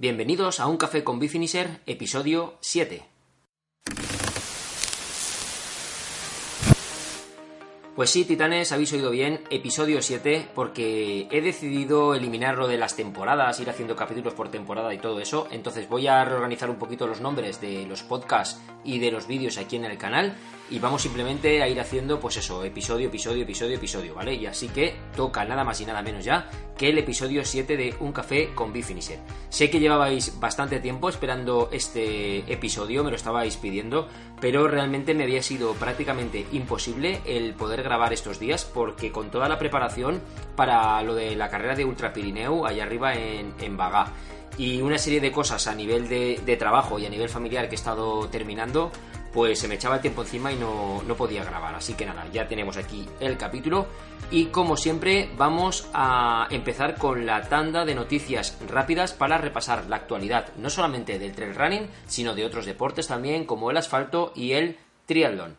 Bienvenidos a Un Café con Bifinisher, episodio 7. Pues sí, titanes, habéis oído bien, episodio 7, porque he decidido eliminarlo de las temporadas, ir haciendo capítulos por temporada y todo eso. Entonces voy a reorganizar un poquito los nombres de los podcasts y de los vídeos aquí en el canal y vamos simplemente a ir haciendo, pues eso, episodio, episodio, episodio, episodio, ¿vale? Y así que toca nada más y nada menos ya que el episodio 7 de Un Café con Bifinisher. Sé que llevabais bastante tiempo esperando este episodio, me lo estabais pidiendo, pero realmente me había sido prácticamente imposible el poder grabar estos días porque con toda la preparación para lo de la carrera de Ultra Pirineu allá arriba en, en Bagá y una serie de cosas a nivel de, de trabajo y a nivel familiar que he estado terminando, pues se me echaba el tiempo encima y no, no podía grabar. Así que nada, ya tenemos aquí el capítulo. Y como siempre, vamos a empezar con la tanda de noticias rápidas para repasar la actualidad, no solamente del trail running, sino de otros deportes también, como el asfalto y el triatlón.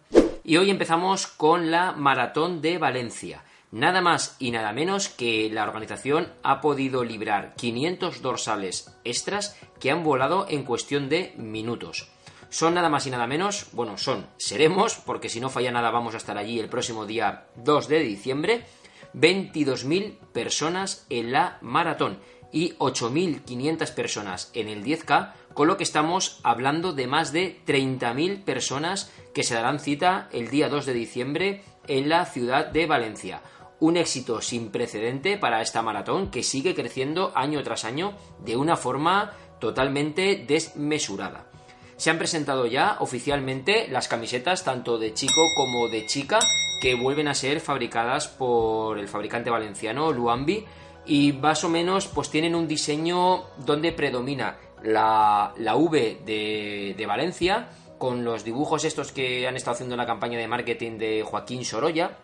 Y hoy empezamos con la maratón de Valencia. Nada más y nada menos que la organización ha podido librar 500 dorsales extras que han volado en cuestión de minutos. Son nada más y nada menos, bueno, son, seremos, porque si no falla nada vamos a estar allí el próximo día 2 de diciembre, 22.000 personas en la maratón y 8.500 personas en el 10K, con lo que estamos hablando de más de 30.000 personas que se darán cita el día 2 de diciembre en la ciudad de Valencia. Un éxito sin precedente para esta maratón que sigue creciendo año tras año de una forma totalmente desmesurada. Se han presentado ya oficialmente las camisetas tanto de chico como de chica que vuelven a ser fabricadas por el fabricante valenciano Luambi y más o menos pues tienen un diseño donde predomina la, la V de, de Valencia con los dibujos estos que han estado haciendo en la campaña de marketing de Joaquín Sorolla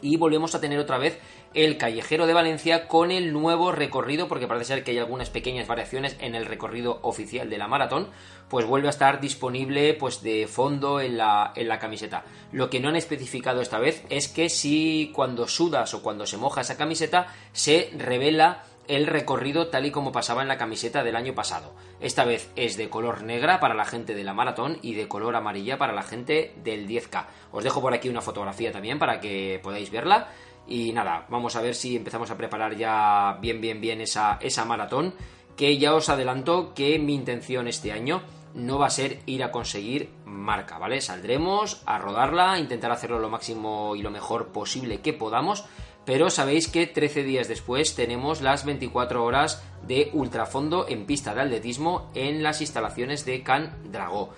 y volvemos a tener otra vez el Callejero de Valencia con el nuevo recorrido, porque parece ser que hay algunas pequeñas variaciones en el recorrido oficial de la maratón, pues vuelve a estar disponible pues de fondo en la, en la camiseta. Lo que no han especificado esta vez es que si cuando sudas o cuando se moja esa camiseta se revela el recorrido tal y como pasaba en la camiseta del año pasado. Esta vez es de color negra para la gente de la maratón y de color amarilla para la gente del 10K. Os dejo por aquí una fotografía también para que podáis verla. Y nada, vamos a ver si empezamos a preparar ya bien, bien, bien esa, esa maratón. Que ya os adelanto que mi intención este año no va a ser ir a conseguir marca, ¿vale? Saldremos a rodarla, intentar hacerlo lo máximo y lo mejor posible que podamos pero sabéis que 13 días después tenemos las 24 horas de ultrafondo en pista de atletismo en las instalaciones de Can Dragó.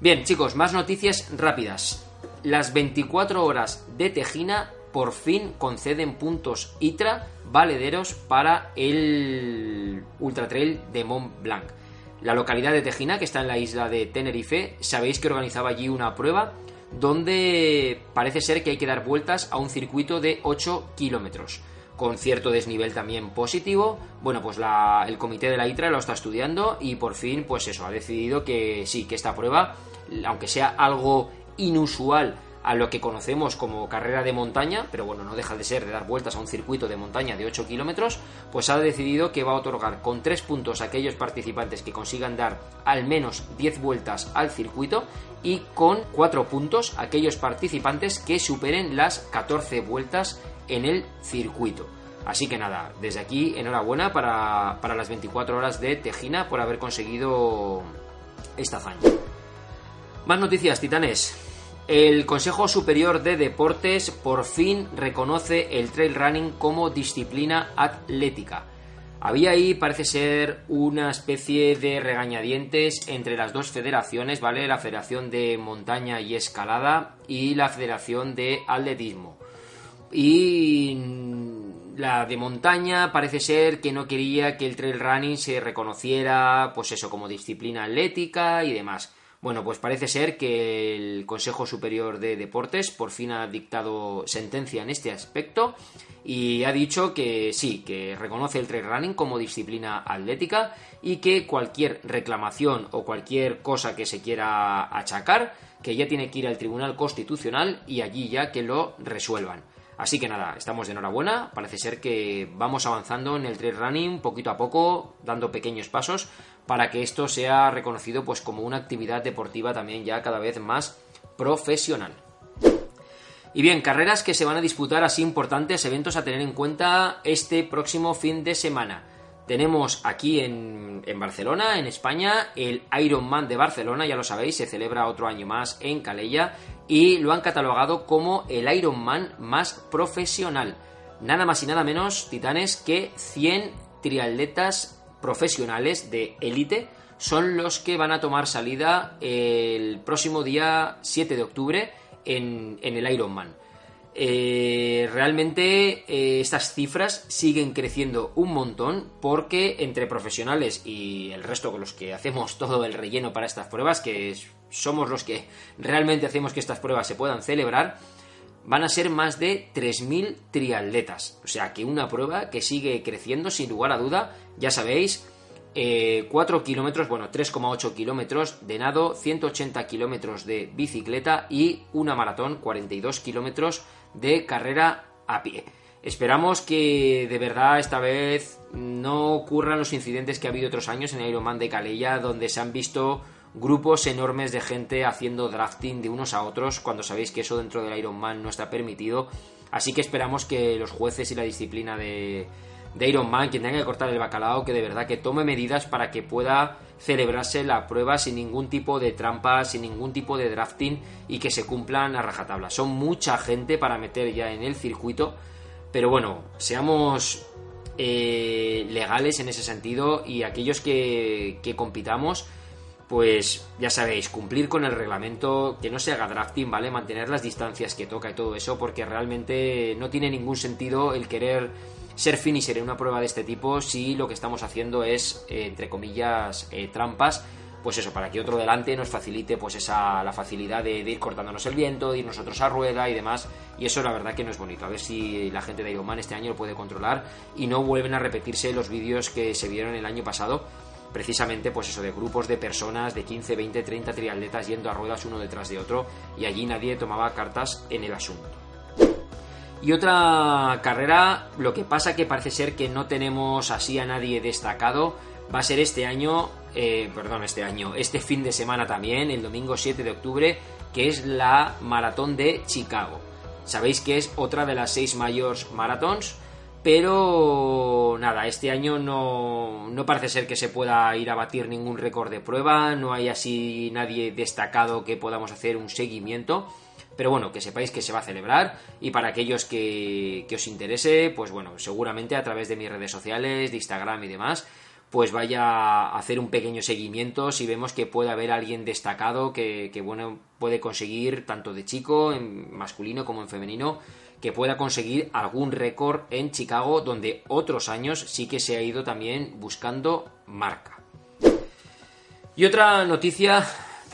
Bien, chicos, más noticias rápidas. Las 24 horas de Tejina por fin conceden puntos ITRA valederos para el Ultra Trail de Mont Blanc. La localidad de Tejina, que está en la isla de Tenerife, sabéis que organizaba allí una prueba donde parece ser que hay que dar vueltas a un circuito de 8 kilómetros con cierto desnivel también positivo. Bueno, pues el comité de la ITRA lo está estudiando y por fin, pues eso, ha decidido que sí, que esta prueba, aunque sea algo inusual a lo que conocemos como carrera de montaña, pero bueno, no deja de ser de dar vueltas a un circuito de montaña de 8 kilómetros, pues ha decidido que va a otorgar con 3 puntos a aquellos participantes que consigan dar al menos 10 vueltas al circuito y con 4 puntos a aquellos participantes que superen las 14 vueltas en el circuito. Así que nada, desde aquí enhorabuena para, para las 24 horas de Tejina por haber conseguido esta hazaña. Más noticias, titanes. El Consejo Superior de Deportes por fin reconoce el trail running como disciplina atlética. Había ahí, parece ser, una especie de regañadientes entre las dos federaciones, ¿vale? La Federación de Montaña y Escalada y la Federación de Atletismo. Y la de montaña parece ser que no quería que el trail running se reconociera, pues eso, como disciplina atlética y demás. Bueno, pues parece ser que el Consejo Superior de Deportes por fin ha dictado sentencia en este aspecto y ha dicho que sí, que reconoce el trail running como disciplina atlética y que cualquier reclamación o cualquier cosa que se quiera achacar, que ya tiene que ir al Tribunal Constitucional y allí ya que lo resuelvan. Así que nada, estamos de enhorabuena. Parece ser que vamos avanzando en el trail running poquito a poco, dando pequeños pasos para que esto sea reconocido pues como una actividad deportiva también ya cada vez más profesional. Y bien, carreras que se van a disputar así importantes, eventos a tener en cuenta este próximo fin de semana. Tenemos aquí en, Barcelona, en España, el Ironman de Barcelona, ya lo sabéis, se celebra otro año más en Calella y lo han catalogado como el Ironman más profesional. Nada más y nada menos, titanes, que 100 triatletas profesionales de élite son los que van a tomar salida el próximo día 7 de octubre en, en el Ironman. Eh, realmente eh, estas cifras siguen creciendo un montón porque entre profesionales y el resto con los que hacemos todo el relleno para estas pruebas, que somos los que realmente hacemos que estas pruebas se puedan celebrar, van a ser más de 3.000 triatletas. O sea que una prueba que sigue creciendo sin lugar a duda, ya sabéis, 4 eh, kilómetros, bueno, 3,8 kilómetros de nado, 180 kilómetros de bicicleta y una maratón, 42 kilómetros de carrera a pie. Esperamos que de verdad esta vez no ocurran los incidentes que ha habido otros años en el Ironman de Calella, donde se han visto grupos enormes de gente haciendo drafting de unos a otros, cuando sabéis que eso dentro del Ironman no está permitido. Así que esperamos que los jueces y la disciplina de, de Iron Man, quien tenga que cortar el bacalao, que de verdad que tome medidas para que pueda celebrarse la prueba sin ningún tipo de trampa, sin ningún tipo de drafting y que se cumplan a rajatabla. Son mucha gente para meter ya en el circuito, pero bueno, seamos eh, legales en ese sentido y aquellos que, que compitamos pues ya sabéis, cumplir con el reglamento, que no se haga drafting, ¿vale? Mantener las distancias que toca y todo eso, porque realmente no tiene ningún sentido el querer ser finisher en una prueba de este tipo si lo que estamos haciendo es, eh, entre comillas, eh, trampas, pues eso, para que otro delante nos facilite pues esa, la facilidad de, ir cortándonos el viento, de ir nosotros a rueda y demás, y eso la verdad que no es bonito, a ver si la gente de Ironman este año lo puede controlar y no vuelven a repetirse los vídeos que se vieron el año pasado, precisamente pues eso de grupos de personas de 15, 20, 30 triatletas yendo a ruedas uno detrás de otro y allí nadie tomaba cartas en el asunto. Y otra carrera, lo que pasa que parece ser que no tenemos así a nadie destacado, va a ser este año, eh, perdón, este año, este fin de semana también, el domingo 7 de octubre, que es la maratón de Chicago. Sabéis que es otra de las seis mayores maratons, pero nada, este año no, no parece ser que se pueda ir a batir ningún récord de prueba, no hay así nadie destacado que podamos hacer un seguimiento. Pero bueno, que sepáis que se va a celebrar y para aquellos que, os interese, pues bueno, seguramente a través de mis redes sociales, de Instagram y demás, pues vaya a hacer un pequeño seguimiento si vemos que puede haber alguien destacado que, bueno, puede conseguir tanto de chico, en masculino como en femenino, que pueda conseguir algún récord en Chicago donde otros años sí que se ha ido también buscando marca. Y otra noticia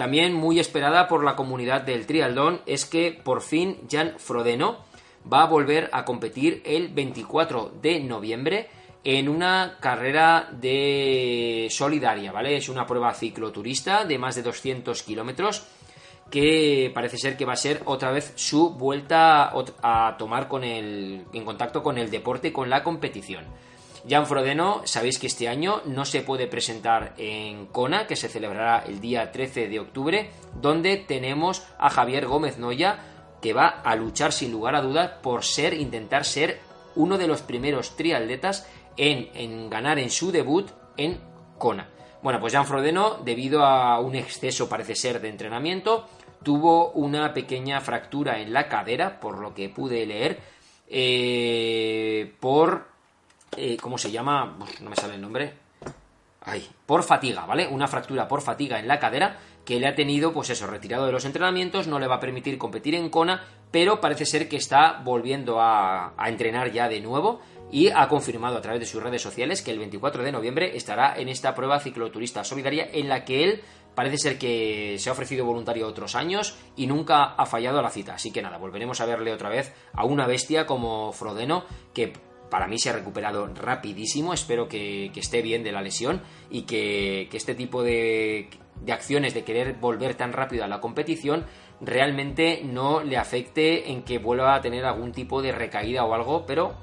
también muy esperada por la comunidad del trialdón es que por fin Jan Frodeno va a volver a competir el 24 de noviembre en una carrera de solidaria, ¿vale? Es una prueba cicloturista de más de 200 kilómetros que parece ser que va a ser otra vez su vuelta a tomar con el, en contacto con el deporte con la competición. Jan Frodeno, sabéis que este año no se puede presentar en Kona, que se celebrará el día 13 de octubre, donde tenemos a Javier Gómez Noya, que va a luchar sin lugar a dudas por ser, intentar ser uno de los primeros triatletas en, ganar en su debut en Kona. Bueno, pues Jan Frodeno, debido a un exceso, parece ser, de entrenamiento, tuvo una pequeña fractura en la cadera, por lo que pude leer, eh, por eh, ¿cómo se llama? no me sale el nombre. Ay, por fatiga, ¿vale? Una fractura por fatiga en la cadera que le ha tenido, pues eso, retirado de los entrenamientos, no le va a permitir competir en Kona, pero parece ser que está volviendo a, a entrenar ya de nuevo y ha confirmado a través de sus redes sociales que el 24 de noviembre estará en esta prueba cicloturista solidaria en la que él parece ser que se ha ofrecido voluntario otros años y nunca ha fallado a la cita. Así que nada, volveremos a verle otra vez a una bestia como Frodeno que para mí se ha recuperado rapidísimo, espero que, esté bien de la lesión y que, este tipo de, acciones de querer volver tan rápido a la competición realmente no le afecte en que vuelva a tener algún tipo de recaída o algo, pero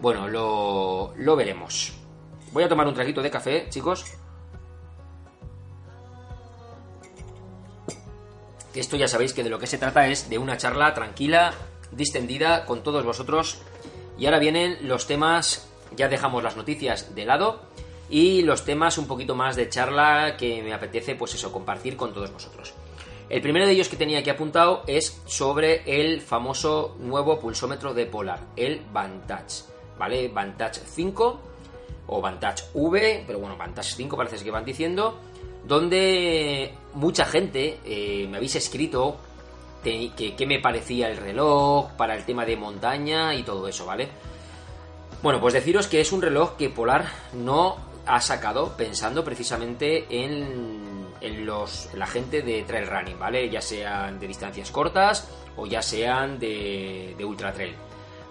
bueno, lo, lo veremos. Voy a tomar un traguito de café, chicos. Esto ya sabéis que de lo que se trata es de una charla tranquila, distendida con todos vosotros. Y ahora vienen los temas, ya dejamos las noticias de lado y los temas un poquito más de charla que me apetece pues eso, compartir con todos vosotros. El primero de ellos que tenía aquí apuntado es sobre el famoso nuevo pulsómetro de Polar, el Vantage, ¿vale? Vantage 5 o Vantage V, pero bueno, Vantage 5 parece que van diciendo, donde mucha gente eh, me habéis escrito que, qué me parecía el reloj para el tema de montaña y todo eso, ¿vale? Bueno, pues deciros que es un reloj que Polar no ha sacado pensando precisamente en, en los, la gente de trail running, ¿vale? Ya sean de distancias cortas o ya sean de, de ultra trail,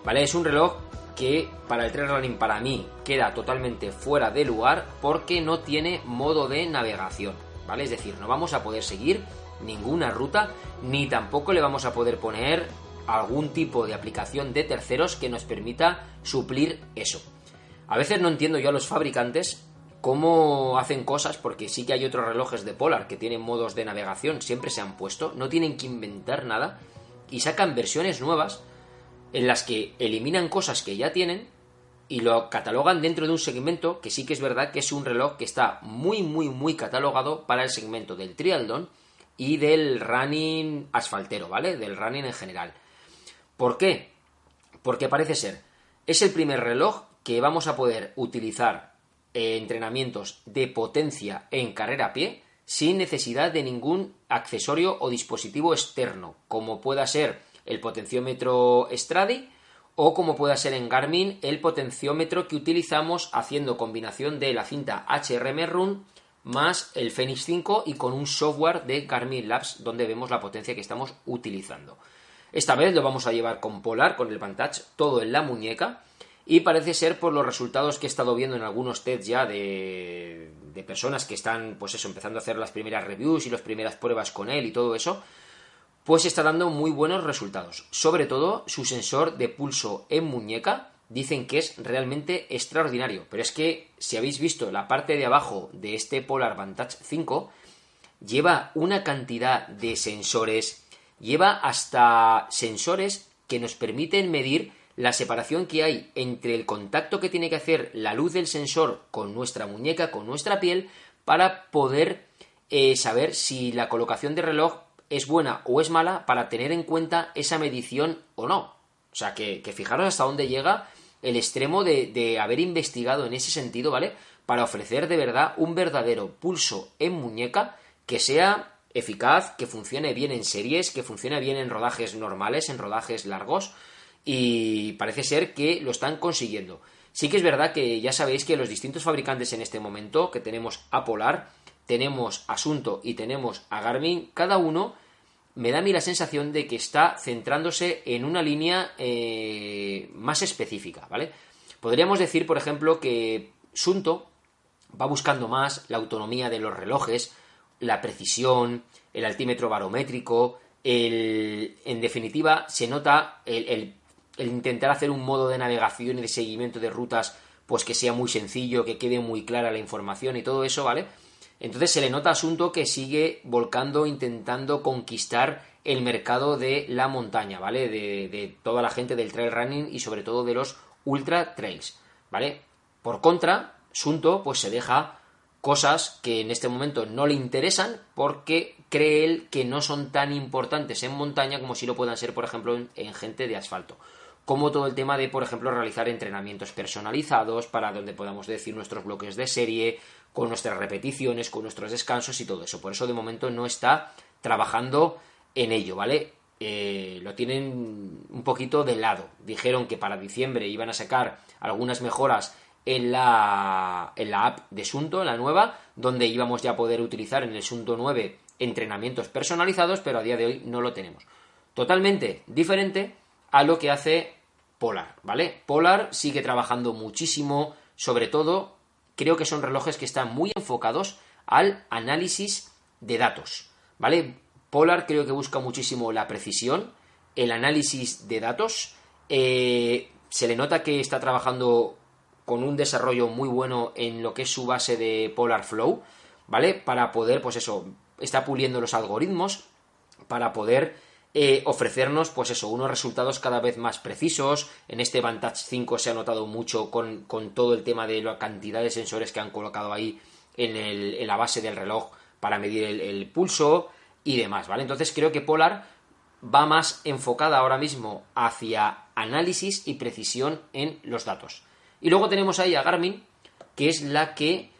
¿vale? Es un reloj que para el trail running para mí queda totalmente fuera de lugar porque no tiene modo de navegación, ¿vale? Es decir, no vamos a poder seguir ninguna ruta ni tampoco le vamos a poder poner algún tipo de aplicación de terceros que nos permita suplir eso. A veces no entiendo yo a los fabricantes cómo hacen cosas, porque sí que hay otros relojes de Polar que tienen modos de navegación, siempre se han puesto, no tienen que inventar nada y sacan versiones nuevas en las que eliminan cosas que ya tienen y lo catalogan dentro de un segmento que sí que es verdad que es un reloj que está muy muy muy catalogado para el segmento del trialdón y del running asfaltero, ¿vale? Del running en general. ¿Por qué? Porque parece ser, es el primer reloj que vamos a poder utilizar en entrenamientos de potencia en carrera a pie sin necesidad de ningún accesorio o dispositivo externo, como pueda ser el potenciómetro Stradi o como pueda ser en Garmin el potenciómetro que utilizamos haciendo combinación de la cinta HRM Run más el Fenix 5 y con un software de Garmin Labs donde vemos la potencia que estamos utilizando. Esta vez lo vamos a llevar con Polar, con el Vantage, todo en la muñeca y parece ser por los resultados que he estado viendo en algunos tests ya de, de personas que están pues eso, empezando a hacer las primeras reviews y las primeras pruebas con él y todo eso, pues está dando muy buenos resultados. Sobre todo su sensor de pulso en muñeca, dicen que es realmente extraordinario. Pero es que si habéis visto la parte de abajo de este Polar Vantage 5, lleva una cantidad de sensores, lleva hasta sensores que nos permiten medir la separación que hay entre el contacto que tiene que hacer la luz del sensor con nuestra muñeca, con nuestra piel, para poder eh, saber si la colocación de reloj es buena o es mala para tener en cuenta esa medición o no. O sea, que, que fijaros hasta dónde llega el extremo de, haber investigado en ese sentido, ¿vale? Para ofrecer de verdad un verdadero pulso en muñeca que sea eficaz, que funcione bien en series, que funcione bien en rodajes normales, en rodajes largos, y parece ser que lo están consiguiendo. Sí que es verdad que ya sabéis que los distintos fabricantes en este momento, que tenemos a Polar, tenemos Asunto y tenemos a Garmin, cada uno me da a mí la sensación de que está centrándose en una línea eh, más específica, ¿vale? Podríamos decir, por ejemplo, que Sunto va buscando más la autonomía de los relojes, la precisión, el altímetro barométrico, el, en definitiva, se nota el, el, intentar hacer un modo de navegación y de seguimiento de rutas, pues que sea muy sencillo, que quede muy clara la información y todo eso, ¿vale? Entonces se le nota asunto que sigue volcando, intentando conquistar el mercado de la montaña, ¿vale? De, toda la gente del trail running y sobre todo de los ultra trails, ¿vale? Por contra, Sunto pues se deja cosas que en este momento no le interesan porque cree él que no son tan importantes en montaña como si lo puedan ser, por ejemplo, en gente de asfalto como todo el tema de, por ejemplo, realizar entrenamientos personalizados para donde podamos decir nuestros bloques de serie, con nuestras repeticiones, con nuestros descansos y todo eso. Por eso de momento no está trabajando en ello, ¿vale? Eh, lo tienen un poquito de lado. Dijeron que para diciembre iban a sacar algunas mejoras en la, en la app de Sunto, en la nueva, donde íbamos ya a poder utilizar en el Sunto 9 entrenamientos personalizados, pero a día de hoy no lo tenemos. Totalmente diferente a lo que hace Polar, ¿vale? Polar sigue trabajando muchísimo, sobre todo creo que son relojes que están muy enfocados al análisis de datos, ¿vale? Polar creo que busca muchísimo la precisión, el análisis de datos. Eh, se le nota que está trabajando con un desarrollo muy bueno en lo que es su base de Polar Flow, ¿vale? Para poder, pues eso, está puliendo los algoritmos para poder eh, ofrecernos, pues eso, unos resultados cada vez más precisos. En este Vantage 5 se ha notado mucho con, todo el tema de la cantidad de sensores que han colocado ahí en, la base del reloj para medir el pulso y demás, ¿vale? Entonces creo que Polar va más enfocada ahora mismo hacia análisis y precisión en los datos. Y luego tenemos ahí a Garmin, que es la que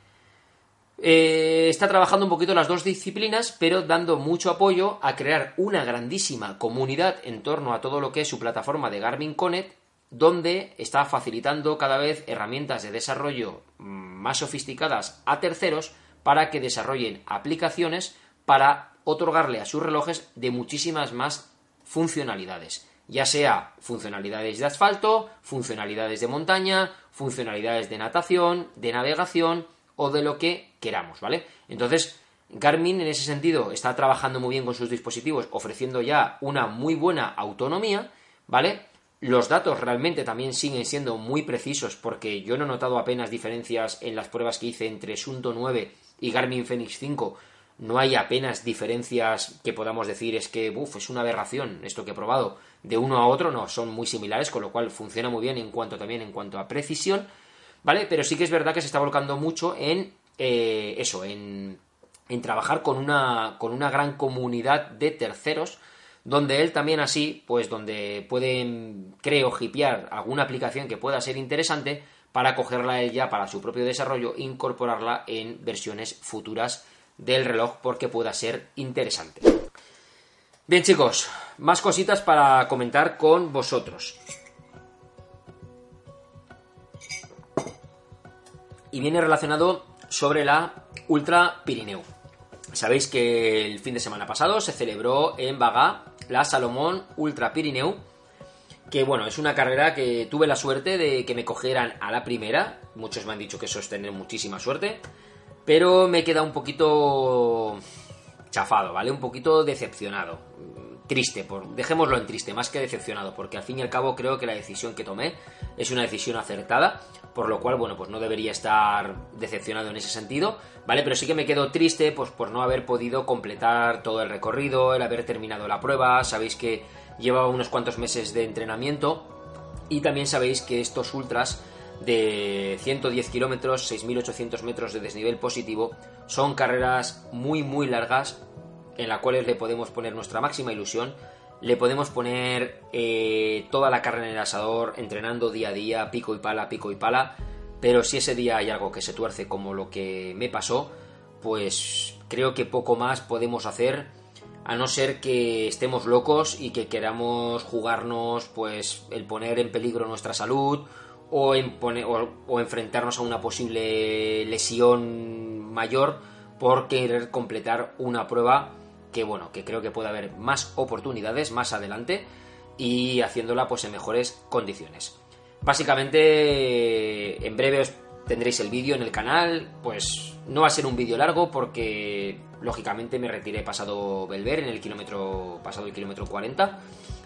eh, está trabajando un poquito las dos disciplinas, pero dando mucho apoyo a crear una grandísima comunidad en torno a todo lo que es su plataforma de Garmin Connect, donde está facilitando cada vez herramientas de desarrollo mm, más sofisticadas a terceros para que desarrollen aplicaciones para otorgarle a sus relojes de muchísimas más funcionalidades, ya sea funcionalidades de asfalto, funcionalidades de montaña, funcionalidades de natación, de navegación o de lo que queramos, ¿vale? Entonces, Garmin en ese sentido está trabajando muy bien con sus dispositivos, ofreciendo ya una muy buena autonomía, ¿vale? Los datos realmente también siguen siendo muy precisos porque yo no he notado apenas diferencias en las pruebas que hice entre Sunto 9 y Garmin Fenix 5 no hay apenas diferencias que podamos decir es que, uff, es una aberración esto que he probado. De uno a otro no, son muy similares, con lo cual funciona muy bien en cuanto también en cuanto a precisión, ¿vale? Pero sí que es verdad que se está volcando mucho en eh, eso, en, en trabajar con una, con una gran comunidad de terceros, donde él también así, pues donde pueden, creo, hipear alguna aplicación que pueda ser interesante para cogerla él ya para su propio desarrollo e incorporarla en versiones futuras del reloj porque pueda ser interesante. Bien chicos, más cositas para comentar con vosotros. Y viene relacionado sobre la Ultra Pirineu. Sabéis que el fin de semana pasado se celebró en Bagá la Salomón Ultra Pirineu, que bueno, es una carrera que tuve la suerte de que me cogieran a la primera. Muchos me han dicho que eso es tener muchísima suerte. Pero me queda un poquito chafado, ¿vale? Un poquito decepcionado. Triste, por, dejémoslo en triste, más que decepcionado, porque al fin y al cabo creo que la decisión que tomé es una decisión acertada, por lo cual, bueno, pues no debería estar decepcionado en ese sentido, ¿vale? Pero sí que me quedo triste, pues por no haber podido completar todo el recorrido, el haber terminado la prueba, sabéis que llevaba unos cuantos meses de entrenamiento, y también sabéis que estos ultras de 110 kilómetros, 6.800 metros de desnivel positivo, son carreras muy muy largas en las cuales le podemos poner nuestra máxima ilusión, le podemos poner eh, toda la carne en el asador, entrenando día a día, pico y pala, pico y pala, pero si ese día hay algo que se tuerce como lo que me pasó, pues creo que poco más podemos hacer a no ser que estemos locos y que queramos jugarnos pues el poner en peligro nuestra salud o, o, enfrentarnos a una posible lesión mayor por querer completar una prueba que bueno, que creo que puede haber más oportunidades más adelante y haciéndola pues en mejores condiciones. Básicamente en breve os tendréis el vídeo en el canal, pues no va a ser un vídeo largo porque lógicamente me retiré pasado Belver en el kilómetro pasado el kilómetro 40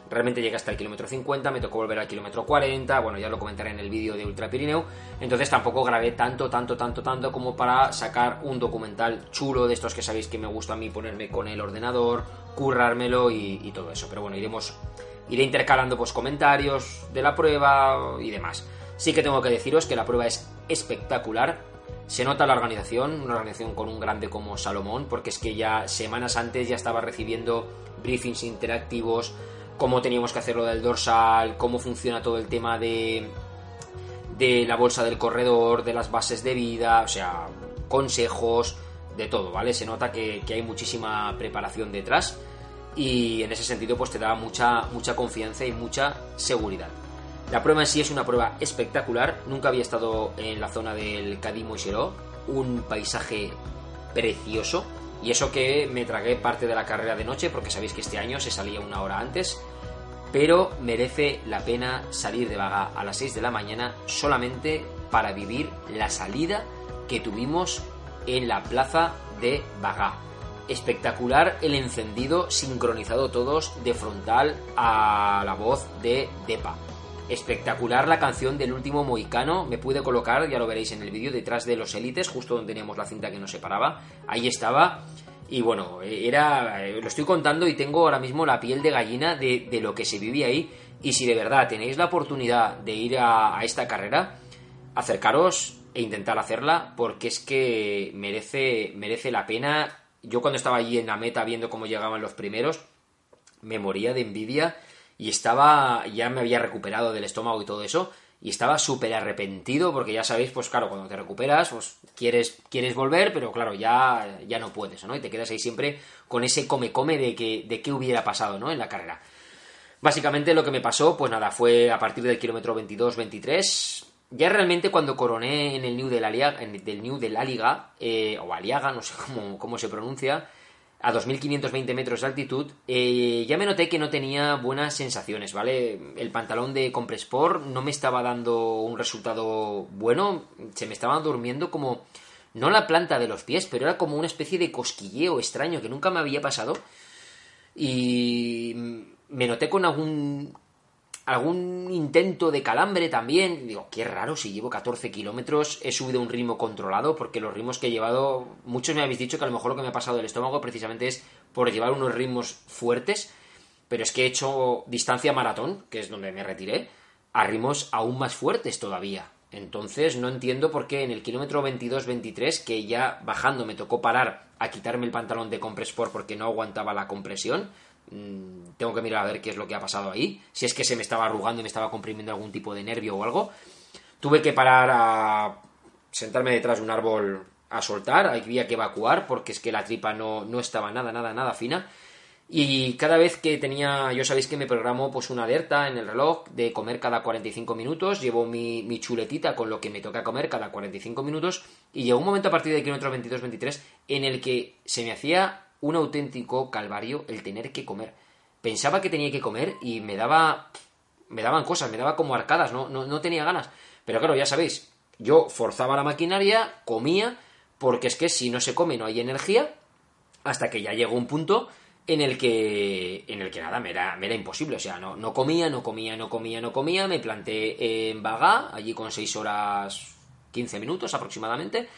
Realmente llegué hasta el kilómetro 50, me tocó volver al kilómetro 40, bueno, ya lo comentaré en el vídeo de Ultra Pirineo, entonces tampoco grabé tanto, tanto, tanto, tanto como para sacar un documental chulo de estos que sabéis que me gusta a mí ponerme con el ordenador, currármelo y, todo eso. Pero bueno, iremos, iré intercalando pues comentarios de la prueba y demás. Sí que tengo que deciros que la prueba es espectacular, se nota la organización, una organización con un grande como Salomón, porque es que ya semanas antes ya estaba recibiendo briefings interactivos, cómo teníamos que hacerlo del dorsal, cómo funciona todo el tema de, de la bolsa del corredor, de las bases de vida, o sea, consejos, de todo, ¿vale? Se nota que, hay muchísima preparación detrás y en ese sentido pues te da mucha, mucha confianza y mucha seguridad. La prueba en sí es una prueba espectacular, nunca había estado en la zona del Cadimo y Xeró, un paisaje precioso, y eso que me tragué parte de la carrera de noche, porque sabéis que este año se salía una hora antes. Pero merece la pena salir de vaga a las 6 de la mañana solamente para vivir la salida que tuvimos en la plaza de Bagá. espectacular el encendido, sincronizado todos de frontal a la voz de Depa. Espectacular la canción del último Moicano, me pude colocar, ya lo veréis en el vídeo, detrás de los élites, justo donde teníamos la cinta que nos separaba. Ahí estaba. Y bueno, era. Lo estoy contando y tengo ahora mismo la piel de gallina de, lo que se vivía ahí. Y si de verdad tenéis la oportunidad de ir a, a esta carrera, acercaros e intentar hacerla, porque es que merece, merece la pena. Yo cuando estaba allí en la meta viendo cómo llegaban los primeros, me moría de envidia y estaba, ya me había recuperado del estómago y todo eso, y estaba súper arrepentido porque ya sabéis, pues claro, cuando te recuperas, pues quieres, quieres volver, pero claro, ya, ya no puedes, ¿no? Y te quedas ahí siempre con ese come-come de que, de qué hubiera pasado, ¿no? En la carrera. Básicamente lo que me pasó, pues nada, fue a partir del kilómetro 22-23. Ya realmente cuando coroné en el New de la Liga, del New de la Liga, eh, o Aliaga, no sé cómo, cómo se pronuncia, a 2.520 metros de altitud, eh, ya me noté que no tenía buenas sensaciones, ¿vale? El pantalón de Compresport no me estaba dando un resultado bueno, se me estaba durmiendo como, no la planta de los pies, pero era como una especie de cosquilleo extraño que nunca me había pasado. Y me noté con algún algún intento de calambre también. Digo, qué raro, si llevo 14 kilómetros, he subido un ritmo controlado, porque los ritmos que he llevado, muchos me habéis dicho que a lo mejor lo que me ha pasado del estómago precisamente es por llevar unos ritmos fuertes, pero es que he hecho distancia maratón, que es donde me retiré, a ritmos aún más fuertes todavía. Entonces no entiendo por qué en el kilómetro 22-23, que ya bajando me tocó parar a quitarme el pantalón de Compresport porque no aguantaba la compresión, Mm, tengo que mirar a ver qué es lo que ha pasado ahí. Si es que se me estaba arrugando y me estaba comprimiendo algún tipo de nervio o algo. Tuve que parar a sentarme detrás de un árbol a soltar. Había que evacuar porque es que la tripa no, no estaba nada, nada, nada fina. Y cada vez que tenía, yo sabéis que me programó pues una alerta en el reloj de comer cada 45 minutos, llevo mi, mi, chuletita con lo que me toca comer cada 45 minutos y llegó un momento a partir del kilómetro 22-23 en el que se me hacía un auténtico calvario el tener que comer. Pensaba que tenía que comer y me daba. me daban cosas, me daba como arcadas, no, no, tenía ganas. Pero claro, ya sabéis, yo forzaba la maquinaria, comía, porque es que si no se come no hay energía, hasta que ya llegó un punto en el que en el que nada me era, me era imposible o sea no, no comía no comía no comía no comía me planté en Bagá allí con 6 horas 15 minutos aproximadamente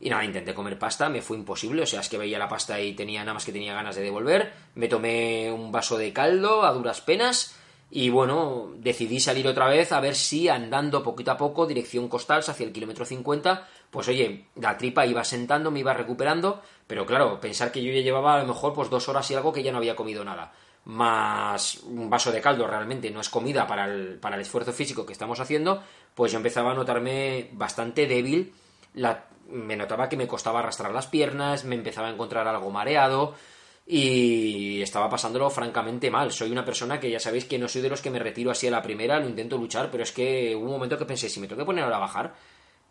y nada, intenté comer pasta, me fue imposible, o sea, es que veía la pasta y tenía nada más que tenía ganas de devolver. Me tomé un vaso de caldo a duras penas y bueno, decidí salir otra vez a ver si andando poquito a poco, dirección costal, hacia el kilómetro 50, pues oye, la tripa iba sentando, me iba recuperando, pero claro, pensar que yo ya llevaba a lo mejor pues dos horas y algo que ya no había comido nada. Más un vaso de caldo realmente no es comida para el, para el esfuerzo físico que estamos haciendo, pues yo empezaba a notarme bastante débil la, me notaba que me costaba arrastrar las piernas, me empezaba a encontrar algo mareado y estaba pasándolo francamente mal. Soy una persona que ya sabéis que no soy de los que me retiro así a la primera, lo intento luchar, pero es que hubo un momento que pensé, si me tengo que poner ahora a bajar,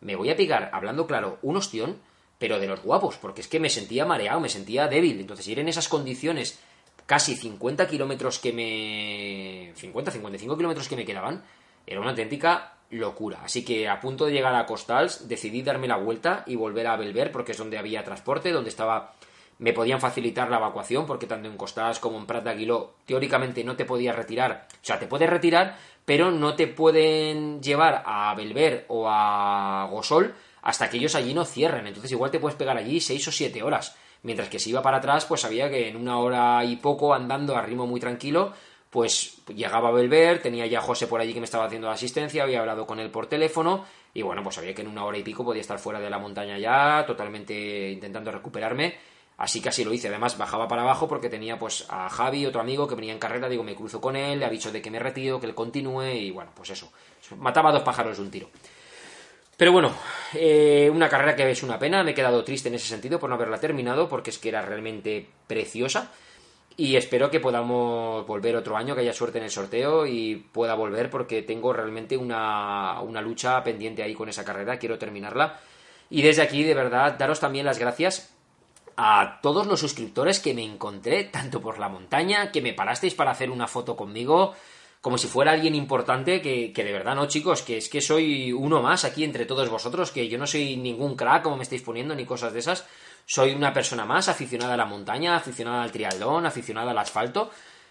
me voy a picar, hablando claro, un ostión, pero de los guapos, porque es que me sentía mareado, me sentía débil. Entonces, ir en esas condiciones, casi 50 kilómetros que me... 50, 55 kilómetros que me quedaban, era una auténtica locura. Así que a punto de llegar a Costals decidí darme la vuelta y volver a Belver porque es donde había transporte, donde estaba me podían facilitar la evacuación porque tanto en Costals como en Prat de Aguiló teóricamente no te podías retirar, o sea, te puedes retirar, pero no te pueden llevar a Belver o a Gosol hasta que ellos allí no cierren, entonces igual te puedes pegar allí 6 o 7 horas, mientras que si iba para atrás pues sabía que en una hora y poco andando a ritmo muy tranquilo pues llegaba a Belver, tenía ya a José por allí que me estaba haciendo la asistencia, había hablado con él por teléfono y bueno, pues sabía que en una hora y pico podía estar fuera de la montaña ya, totalmente intentando recuperarme. Así que así lo hice. Además, bajaba para abajo porque tenía pues a Javi, otro amigo que venía en carrera. Digo, me cruzo con él, le aviso de que me retiro, que él continúe y bueno, pues eso. Mataba a dos pájaros de un tiro. Pero bueno, eh, una carrera que es una pena. Me he quedado triste en ese sentido por no haberla terminado porque es que era realmente preciosa. Y espero que podamos volver otro año, que haya suerte en el sorteo y pueda volver porque tengo realmente una, una lucha pendiente ahí con esa carrera, quiero terminarla. Y desde aquí, de verdad, daros también las gracias a todos los suscriptores que me encontré, tanto por la montaña, que me parasteis para hacer una foto conmigo, como si fuera alguien importante, que, que, de verdad no, chicos, que es que soy uno más aquí entre todos vosotros, que yo no soy ningún crack como me estáis poniendo, ni cosas de esas. Soy una persona más aficionada a la montaña, aficionada al triatlón, aficionada al asfalto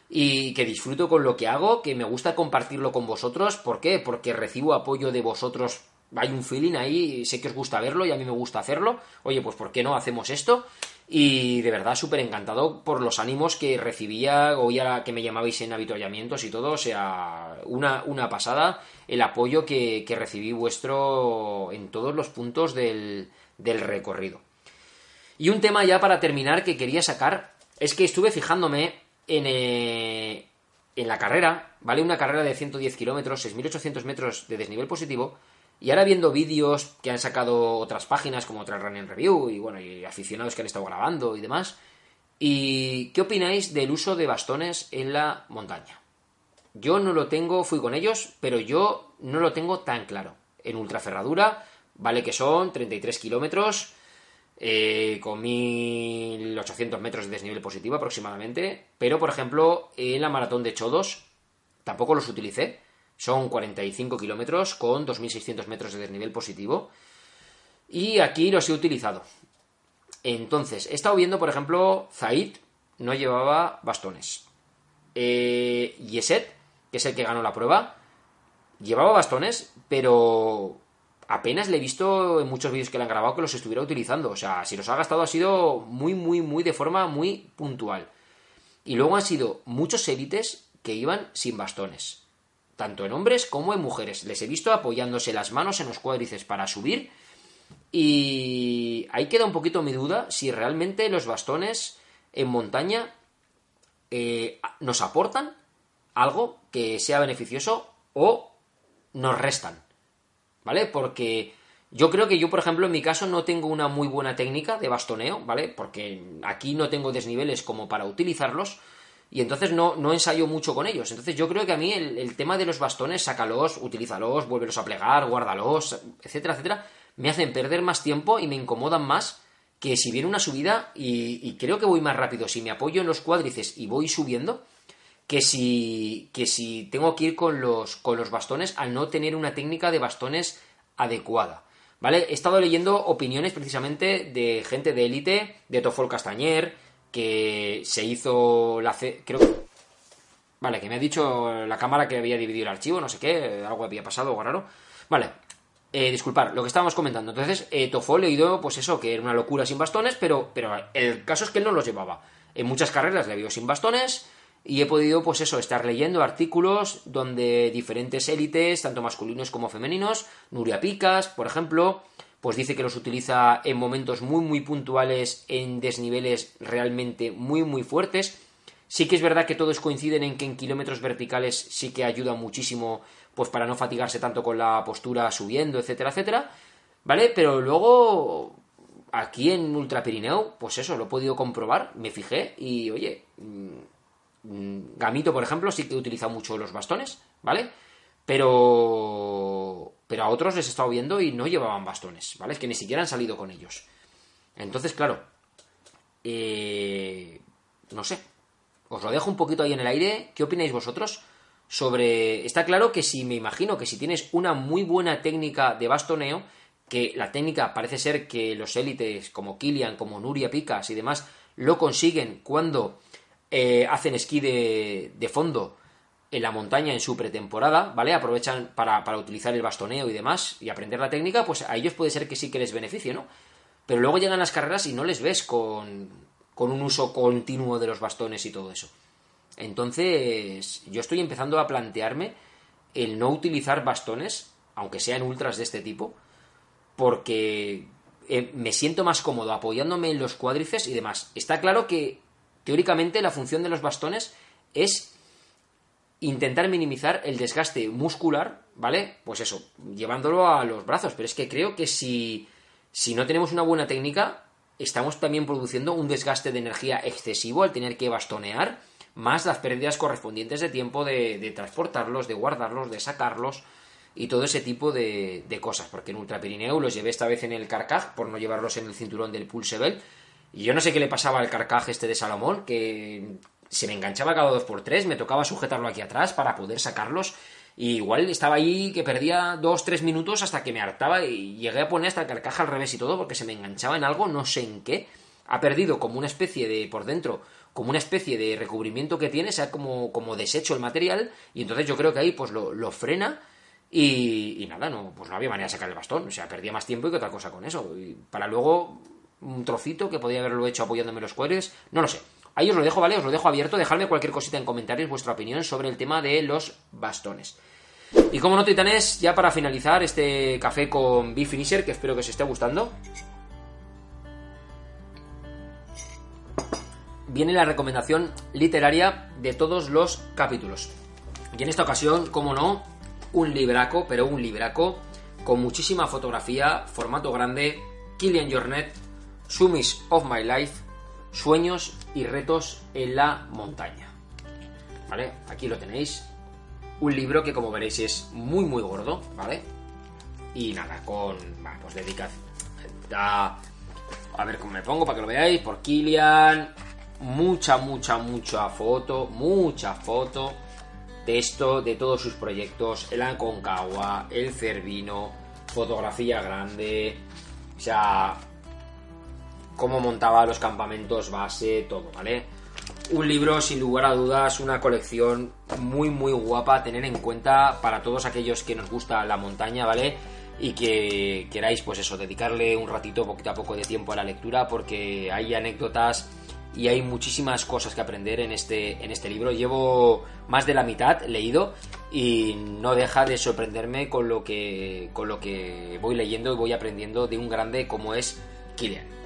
y que disfruto con lo que hago, que me gusta compartirlo con vosotros. ¿Por qué? Porque recibo apoyo de vosotros. Hay un feeling ahí, sé que os gusta verlo y a mí me gusta hacerlo. Oye, pues ¿por qué no hacemos esto? Y de verdad súper encantado por los ánimos que recibía, oía que me llamabais en habituallamientos y todo, o sea, una, una pasada el apoyo que, que recibí vuestro en todos los puntos del, del recorrido. Y un tema ya para terminar que quería sacar es que estuve fijándome en, eh, en la carrera, ¿vale? Una carrera de 110 kilómetros, 6.800 metros de desnivel positivo. Y ahora viendo vídeos que han sacado otras páginas como Trail Running Review y bueno, y aficionados que han estado grabando y demás. ¿Y qué opináis del uso de bastones en la montaña? Yo no lo tengo, fui con ellos, pero yo no lo tengo tan claro. En ultraferradura, vale que son 33 kilómetros, eh, con 1800 metros de desnivel positivo aproximadamente, pero por ejemplo en la maratón de Chodos tampoco los utilicé, son 45 kilómetros con 2600 metros de desnivel positivo y aquí los he utilizado. Entonces, he estado viendo, por ejemplo, Zaid no llevaba bastones. Eh, Yeset, que es el que ganó la prueba, llevaba bastones, pero apenas le he visto en muchos vídeos que le han grabado que los estuviera utilizando. O sea, si los ha gastado ha sido muy, muy, muy de forma muy puntual. Y luego han sido muchos élites que iban sin bastones. Tanto en hombres como en mujeres. Les he visto apoyándose las manos en los cuádriceps para subir. Y ahí queda un poquito mi duda si realmente los bastones en montaña eh, nos aportan algo que sea beneficioso o nos restan. ¿Vale? Porque yo creo que yo, por ejemplo, en mi caso no tengo una muy buena técnica de bastoneo, ¿vale? Porque aquí no tengo desniveles como para utilizarlos y entonces no, no ensayo mucho con ellos. Entonces yo creo que a mí el, tema de los bastones, sácalos, utilízalos, vuélvelos a plegar, guárdalos, etcétera, etcétera, me hacen perder más tiempo y me incomodan más que si viene una subida y, y creo que voy más rápido si me apoyo en los cuádrices y voy subiendo que si, que si tengo que ir con los, con los bastones al no tener una técnica de bastones adecuada. ¿Vale? He estado leyendo opiniones precisamente de gente de élite, de Tofol Castañer, que se hizo la... Creo que... Vale, que me ha dicho la cámara que había dividido el archivo, no sé qué, algo había pasado, algo raro. Vale, eh, disculpar, lo que estábamos comentando. Entonces, eh, Tofol he oído, pues eso, que era una locura sin bastones, pero, pero el caso es que él no los llevaba. En muchas carreras le vio sin bastones, y he podido, pues eso, estar leyendo artículos donde diferentes élites, tanto masculinos como femeninos, Nuria Picas, por ejemplo, pues dice que los utiliza en momentos muy, muy puntuales, en desniveles realmente muy, muy fuertes. Sí que es verdad que todos coinciden en que en kilómetros verticales sí que ayuda muchísimo, pues para no fatigarse tanto con la postura subiendo, etcétera, etcétera. ¿Vale? Pero luego, aquí en Ultra Pirineo, pues eso, lo he podido comprobar, me fijé y, oye, mm, Gamito, por ejemplo, sí que utiliza mucho los bastones, ¿vale? Pero. Pero a otros les he estado viendo y no llevaban bastones, ¿vale? Es que ni siquiera han salido con ellos. Entonces, claro. Eh, no sé. Os lo dejo un poquito ahí en el aire. ¿Qué opináis vosotros? Sobre. Está claro que si me imagino que si tienes una muy buena técnica de bastoneo, que la técnica parece ser que los élites como Kilian, como Nuria Picas y demás, lo consiguen cuando eh, hacen esquí de, de, fondo en la montaña en su pretemporada, ¿vale? Aprovechan para, para, utilizar el bastoneo y demás y aprender la técnica, pues a ellos puede ser que sí que les beneficie, ¿no? Pero luego llegan las carreras y no les ves con, con un uso continuo de los bastones y todo eso. Entonces, yo estoy empezando a plantearme el no utilizar bastones, aunque sean ultras de este tipo, porque eh, me siento más cómodo apoyándome en los cuádriceps y demás. Está claro que Teóricamente, la función de los bastones es intentar minimizar el desgaste muscular, ¿vale? Pues eso, llevándolo a los brazos. Pero es que creo que si, si no tenemos una buena técnica, estamos también produciendo un desgaste de energía excesivo al tener que bastonear, más las pérdidas correspondientes de tiempo de, transportarlos, de guardarlos, de sacarlos y todo ese tipo de, de cosas. Porque en Ultra Pirineo los llevé esta vez en el carcaj por no llevarlos en el cinturón del Pulsebel y yo no sé qué le pasaba al carcaje este de Salomón, que se me enganchaba cada dos por tres, me tocaba sujetarlo aquí atrás para poder sacarlos. Y igual estaba ahí que perdía dos, tres minutos hasta que me hartaba y llegué a poner hasta el carcaje al revés y todo porque se me enganchaba en algo, no sé en qué. ha perdido como una especie de, por dentro, como una especie de recubrimiento que tiene, sea como, como deshecho el material, y entonces yo creo que ahí pues lo, lo frena y, nada, no, pues no había manera de sacar el bastón, o sea, perdía más tiempo y que otra cosa con eso. Y para luego un trocito que podía haberlo hecho apoyándome los cueres, no lo sé. Ahí os lo dejo, ¿vale? Os lo dejo abierto, dejadme cualquier cosita en comentarios, vuestra opinión sobre el tema de los bastones. Y como no, titanes, ya para finalizar este café con B-Finisher, que espero que os esté gustando, viene la recomendación literaria de todos los capítulos. Y en esta ocasión, como no, un libraco, pero un libraco con muchísima fotografía, formato grande, Killian Jornet, Sumis of My Life, Sueños y retos en la montaña. ¿Vale? Aquí lo tenéis. Un libro que como veréis es muy muy gordo, ¿vale? Y nada, con... pues dedicad a... Ver cómo me pongo para que lo veáis. Por Kilian. Mucha, mucha, mucha foto. Mucha foto de esto, de todos sus proyectos, el Aconcagua, el Cervino, fotografía grande, o sea, cómo montaba los campamentos base, todo, ¿vale? Un libro, sin lugar a dudas, una colección muy, muy guapa a tener en cuenta para todos aquellos que nos gusta la montaña, ¿vale? Y que queráis, pues eso, dedicarle un ratito, poquito a poco de tiempo a la lectura, porque hay anécdotas y hay muchísimas cosas que aprender en este, en este libro. Llevo más de la mitad leído y no deja de sorprenderme con lo que, con lo que voy leyendo y voy aprendiendo de un grande como es Killian.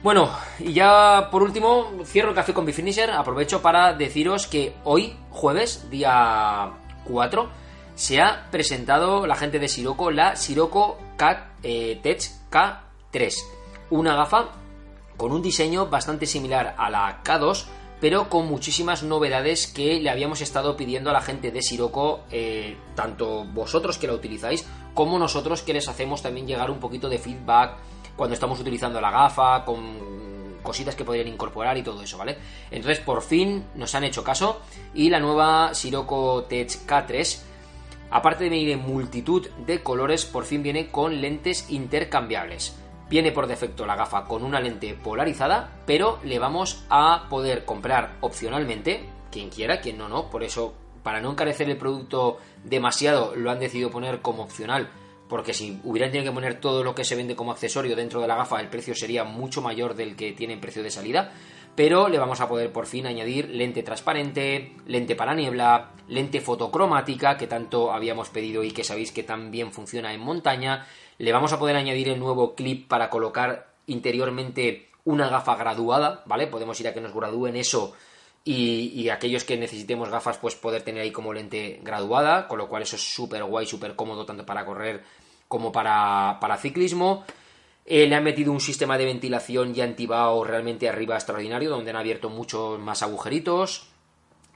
Bueno, y ya por último, cierro el café con Bifinisher. Aprovecho para deciros que hoy, jueves, día 4, se ha presentado la gente de Sirocco la Sirocco Cat eh, Tech K3. Una gafa con un diseño bastante similar a la K2, pero con muchísimas novedades que le habíamos estado pidiendo a la gente de Sirocco, eh, tanto vosotros que la utilizáis, como nosotros que les hacemos también llegar un poquito de feedback cuando estamos utilizando la gafa, con cositas que podrían incorporar y todo eso, ¿vale? Entonces, por fin nos han hecho caso y la nueva Sirocco Tech K3 aparte de venir en multitud de colores, por fin viene con lentes intercambiables. Viene por defecto la gafa con una lente polarizada, pero le vamos a poder comprar opcionalmente, quien quiera, quien no, no. Por eso, para no encarecer el producto demasiado, lo han decidido poner como opcional. Porque si hubieran tenido que poner todo lo que se vende como accesorio dentro de la gafa, el precio sería mucho mayor del que tiene en precio de salida. Pero le vamos a poder por fin añadir lente transparente, lente para niebla, lente fotocromática, que tanto habíamos pedido y que sabéis que también funciona en montaña le vamos a poder añadir el nuevo clip para colocar interiormente una gafa graduada, ¿vale? Podemos ir a que nos gradúen eso y, aquellos que necesitemos gafas, pues poder tener ahí como lente graduada, con lo cual eso es súper guay, súper cómodo tanto para correr como para, para ciclismo. Eh, le han metido un sistema de ventilación y antibao realmente arriba extraordinario, donde han abierto muchos más agujeritos.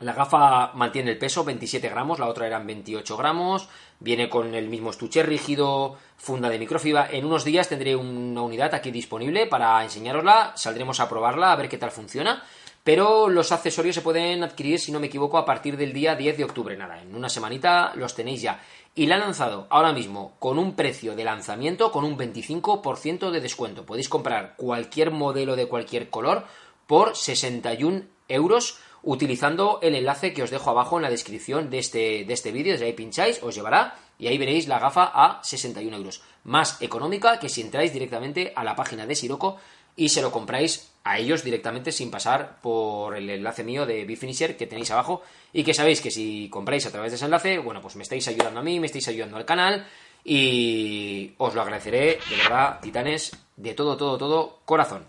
La gafa mantiene el peso, 27 gramos, la otra eran 28 gramos. Viene con el mismo estuche rígido, funda de microfibra. En unos días tendré una unidad aquí disponible para enseñarosla. Saldremos a probarla, a ver qué tal funciona. Pero los accesorios se pueden adquirir, si no me equivoco, a partir del día 10 de octubre. Nada, en una semanita los tenéis ya. Y la han lanzado ahora mismo con un precio de lanzamiento con un 25% de descuento. Podéis comprar cualquier modelo de cualquier color por 61 euros utilizando el enlace que os dejo abajo en la descripción de este, de este vídeo. Desde ahí pincháis, os llevará y ahí veréis la gafa a 61 euros. Más económica que si entráis directamente a la página de Siroco y se lo compráis a ellos directamente sin pasar por el enlace mío de Bifinisher que tenéis abajo y que sabéis que si compráis a través de ese enlace, bueno, pues me estáis ayudando a mí, me estáis ayudando al canal y os lo agradeceré, de verdad, titanes, de todo, todo, todo corazón.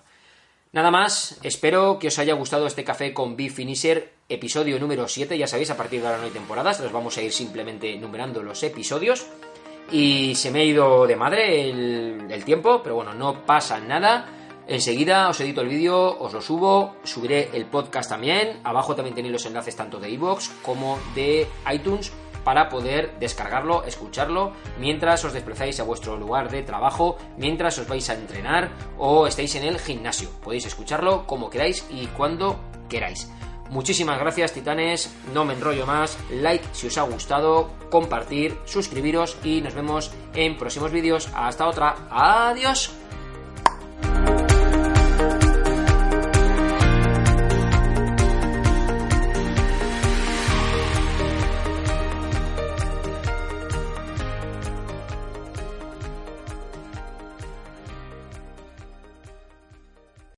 Nada más, espero que os haya gustado este café con Beef Finisher, episodio número 7. Ya sabéis, a partir de ahora no hay temporadas, los vamos a ir simplemente numerando los episodios. Y se me ha ido de madre el, tiempo, pero bueno, no pasa nada. Enseguida os edito el vídeo, os lo subo, subiré el podcast también. Abajo también tenéis los enlaces tanto de iVoox como de iTunes para poder descargarlo, escucharlo, mientras os desplazáis a vuestro lugar de trabajo, mientras os vais a entrenar o estáis en el gimnasio. Podéis escucharlo como queráis y cuando queráis. Muchísimas gracias titanes, no me enrollo más, like si os ha gustado, compartir, suscribiros y nos vemos en próximos vídeos. Hasta otra, adiós.